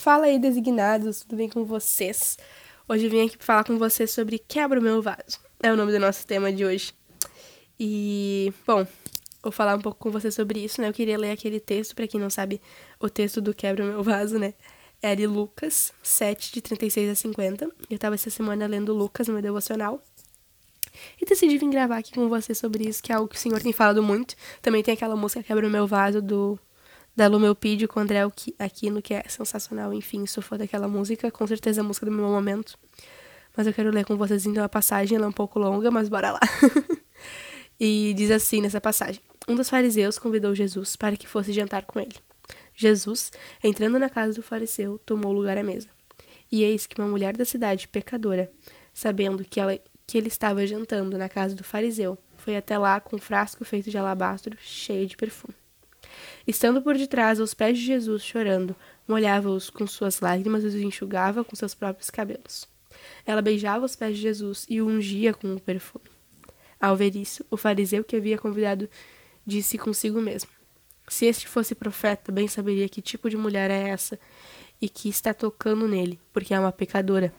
Fala aí, designados, tudo bem com vocês? Hoje eu vim aqui falar com vocês sobre Quebra o Meu Vaso. É o nome do nosso tema de hoje. E, bom, vou falar um pouco com vocês sobre isso, né? Eu queria ler aquele texto, para quem não sabe, o texto do Quebra o Meu Vaso, né? É de Lucas 7, de 36 a 50. Eu tava essa semana lendo Lucas no meu devocional. E decidi vir gravar aqui com vocês sobre isso, que é algo que o Senhor tem falado muito. Também tem aquela música Quebra o Meu Vaso do da Lumelpídio com o André Aquino, que é sensacional. Enfim, sou fã daquela música, com certeza a música do meu momento. Mas eu quero ler com vocês então a passagem, ela é um pouco longa, mas bora lá. e diz assim nessa passagem: Um dos fariseus convidou Jesus para que fosse jantar com ele. Jesus, entrando na casa do fariseu, tomou lugar à mesa. E eis que uma mulher da cidade, pecadora, sabendo que, ela, que ele estava jantando na casa do fariseu, foi até lá com um frasco feito de alabastro cheio de perfume. Estando por detrás aos pés de Jesus, chorando, molhava-os com suas lágrimas e os enxugava com seus próprios cabelos. Ela beijava os pés de Jesus e o ungia com o perfume. Ao ver isso, o fariseu que havia convidado disse consigo mesmo: Se este fosse profeta, bem saberia que tipo de mulher é essa e que está tocando nele, porque é uma pecadora.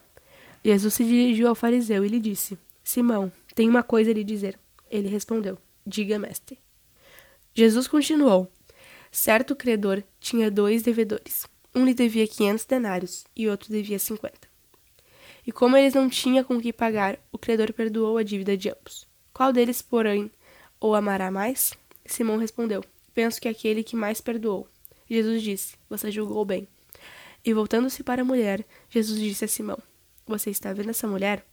Jesus se dirigiu ao fariseu e lhe disse: Simão, tenho uma coisa a lhe dizer. Ele respondeu: Diga, mestre. Jesus continuou: Certo credor tinha dois devedores. Um lhe devia quinhentos denários e outro devia cinquenta. E como eles não tinham com que pagar, o credor perdoou a dívida de ambos. Qual deles, porém, o amará mais? Simão respondeu: Penso que aquele que mais perdoou. Jesus disse: Você julgou bem. E voltando-se para a mulher, Jesus disse a Simão: Você está vendo essa mulher?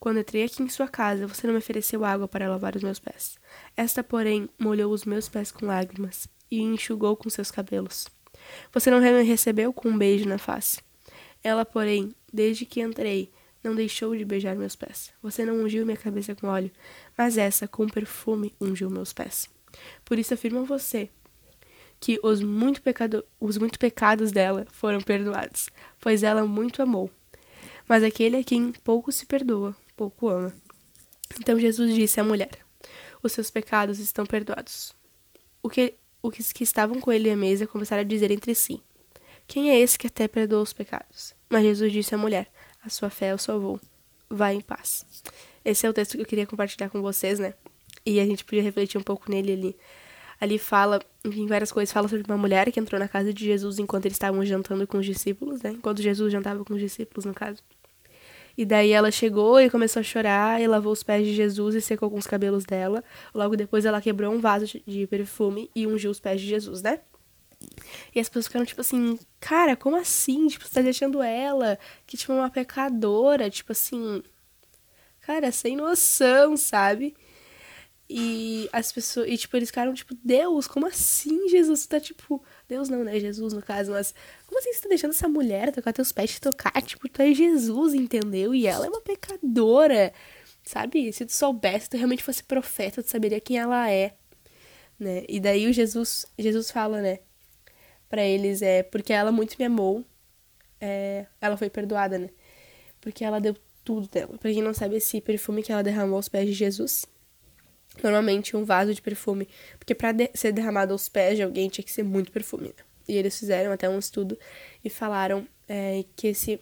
Quando entrei aqui em sua casa, você não me ofereceu água para lavar os meus pés. Esta, porém, molhou os meus pés com lágrimas e enxugou com seus cabelos. Você não me recebeu com um beijo na face. Ela, porém, desde que entrei, não deixou de beijar meus pés. Você não ungiu minha cabeça com óleo, mas essa, com perfume, ungiu meus pés. Por isso afirmo a você que os muito, pecado, os muito pecados dela foram perdoados, pois ela muito amou. Mas aquele a quem pouco se perdoa, pouco ama. Então Jesus disse à mulher: Os seus pecados estão perdoados. O que os que estavam com ele à mesa começaram a dizer entre si: Quem é esse que até perdoa os pecados? Mas Jesus disse à mulher: A sua fé o salvou. Vá em paz. Esse é o texto que eu queria compartilhar com vocês, né? E a gente podia refletir um pouco nele ali. Ali fala, em várias coisas, fala sobre uma mulher que entrou na casa de Jesus enquanto eles estavam jantando com os discípulos, né? Enquanto Jesus jantava com os discípulos, no caso. E daí ela chegou e começou a chorar e lavou os pés de Jesus e secou com os cabelos dela. Logo depois ela quebrou um vaso de perfume e ungiu os pés de Jesus, né? E as pessoas ficaram tipo assim, cara, como assim? Tipo, você tá deixando ela, que tipo, uma pecadora, tipo assim. Cara, sem noção, sabe? E as pessoas. E, tipo, eles ficaram, tipo, Deus, como assim, Jesus? Você tá, tipo. Deus não, né? Jesus, no caso, mas. Como assim você tá deixando essa mulher tocar teus pés te tocar? Tipo, tu é Jesus, entendeu? E ela é uma pecadora. Sabe? Se tu soubesse, se tu realmente fosse profeta, tu saberia quem ela é. Né? E daí o Jesus. Jesus fala, né? Pra eles, é. Porque ela muito me amou. É, ela foi perdoada, né? Porque ela deu tudo dela. Pra quem não sabe, esse perfume que ela derramou aos pés de Jesus normalmente um vaso de perfume, porque para de ser derramado aos pés de alguém tinha que ser muito perfume. Né? E eles fizeram até um estudo e falaram é, que esse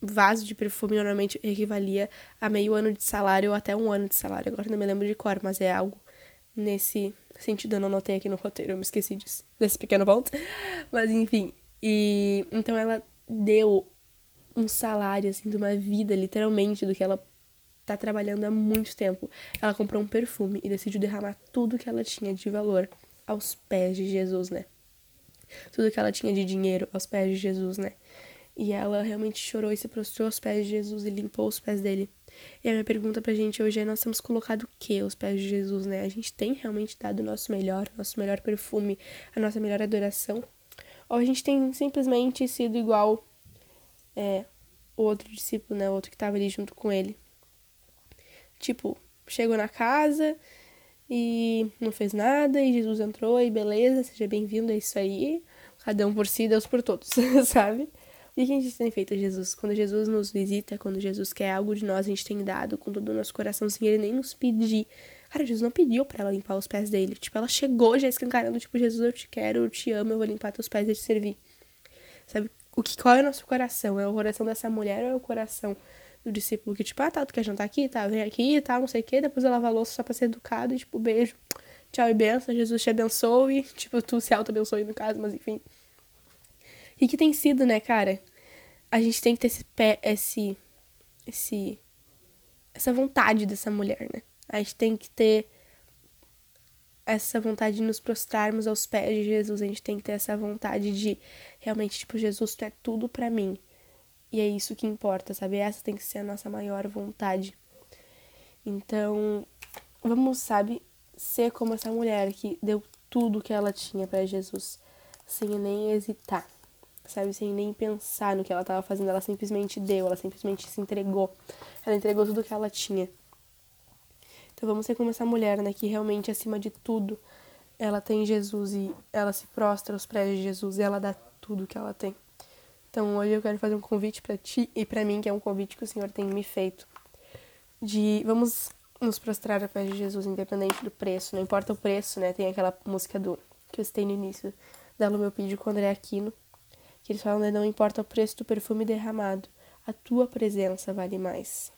vaso de perfume normalmente equivalia a meio ano de salário ou até um ano de salário. Agora não me lembro de cor, mas é algo nesse sentido. Eu não anotei aqui no roteiro, eu me esqueci disso, desse pequeno ponto. Mas enfim, e então ela deu um salário assim de uma vida, literalmente, do que ela tá trabalhando há muito tempo. Ela comprou um perfume e decidiu derramar tudo que ela tinha de valor aos pés de Jesus, né? Tudo que ela tinha de dinheiro aos pés de Jesus, né? E ela realmente chorou e se prostrou aos pés de Jesus e limpou os pés dele. E a minha pergunta pra gente hoje é: nós temos colocado o que aos pés de Jesus, né? A gente tem realmente dado o nosso melhor, nosso melhor perfume, a nossa melhor adoração? Ou a gente tem simplesmente sido igual é, o outro discípulo, né? O outro que tava ali junto com ele, Tipo, chegou na casa e não fez nada, e Jesus entrou e beleza, seja bem-vindo, é isso aí. Cada um por si, Deus por todos, sabe? E o que a gente tem feito Jesus? Quando Jesus nos visita, quando Jesus quer algo de nós, a gente tem dado com todo o nosso coração, sem ele nem nos pedir. Cara, Jesus não pediu para ela limpar os pés dele. Tipo, ela chegou já escancarando, tipo, Jesus, eu te quero, eu te amo, eu vou limpar teus pés e te servir. Sabe? o que, qual é o nosso coração? É o coração dessa mulher ou é o coração do discípulo que, tipo, ah, tá, tu quer jantar aqui? Tá, vem aqui, tá, não sei o quê. Depois eu lavo a louça só pra ser educado e, tipo, beijo, tchau e benção, Jesus te abençoe. Tipo, tu se auto-abençoe no caso, mas enfim. E que tem sido, né, cara? A gente tem que ter esse pé, esse, esse, essa vontade dessa mulher, né? A gente tem que ter essa vontade de nos prostrarmos aos pés de Jesus. A gente tem que ter essa vontade de realmente, tipo, Jesus, tu é tudo para mim. E é isso que importa, sabe? Essa tem que ser a nossa maior vontade. Então, vamos, sabe, ser como essa mulher que deu tudo que ela tinha para Jesus, sem nem hesitar, sabe? Sem nem pensar no que ela estava fazendo. Ela simplesmente deu, ela simplesmente se entregou. Ela entregou tudo que ela tinha. Então vamos ser como essa mulher, né? Que realmente, acima de tudo, ela tem Jesus e ela se prostra aos pés de Jesus e ela dá tudo que ela tem. Então hoje eu quero fazer um convite para ti e para mim, que é um convite que o Senhor tem me feito. De vamos nos prostrar a pés de Jesus, independente do preço, não importa o preço, né? Tem aquela música do que eu citei no início da meu pedido com André Aquino, que eles falam, né? Não importa o preço do perfume derramado, a tua presença vale mais.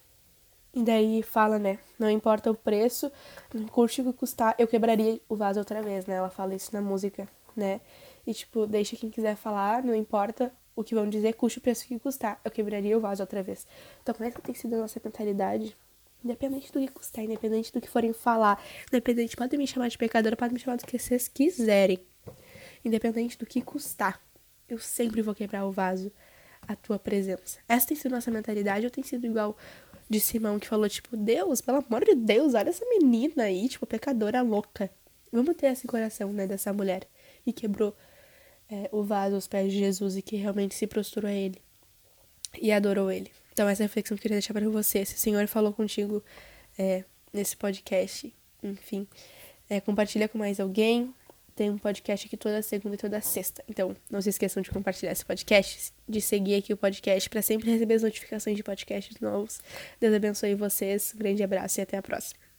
E daí fala, né? Não importa o preço, não curte o que custar, eu quebraria o vaso outra vez, né? Ela fala isso na música, né? E tipo, deixa quem quiser falar, não importa o que vão dizer, custe o preço que custar. Eu quebraria o vaso outra vez. Então, como é que tem sido a nossa mentalidade? Independente do que custar, independente do que forem falar, independente, podem me chamar de pecadora, podem me chamar do que vocês quiserem. Independente do que custar, eu sempre vou quebrar o vaso a tua presença. Essa tem sido nossa mentalidade, ou tem sido igual de Simão que falou, tipo, Deus, pelo amor de Deus, olha essa menina aí, tipo, pecadora louca. Vamos ter esse coração, né, dessa mulher. E quebrou é, o vaso aos pés de Jesus e que realmente se prostrou a ele e adorou ele. Então, essa é reflexão que eu queria deixar para você. Se o Senhor falou contigo é, nesse podcast, enfim, é, compartilha com mais alguém. Tem um podcast aqui toda segunda e toda sexta. Então, não se esqueçam de compartilhar esse podcast, de seguir aqui o podcast para sempre receber as notificações de podcasts novos. Deus abençoe vocês. Um grande abraço e até a próxima.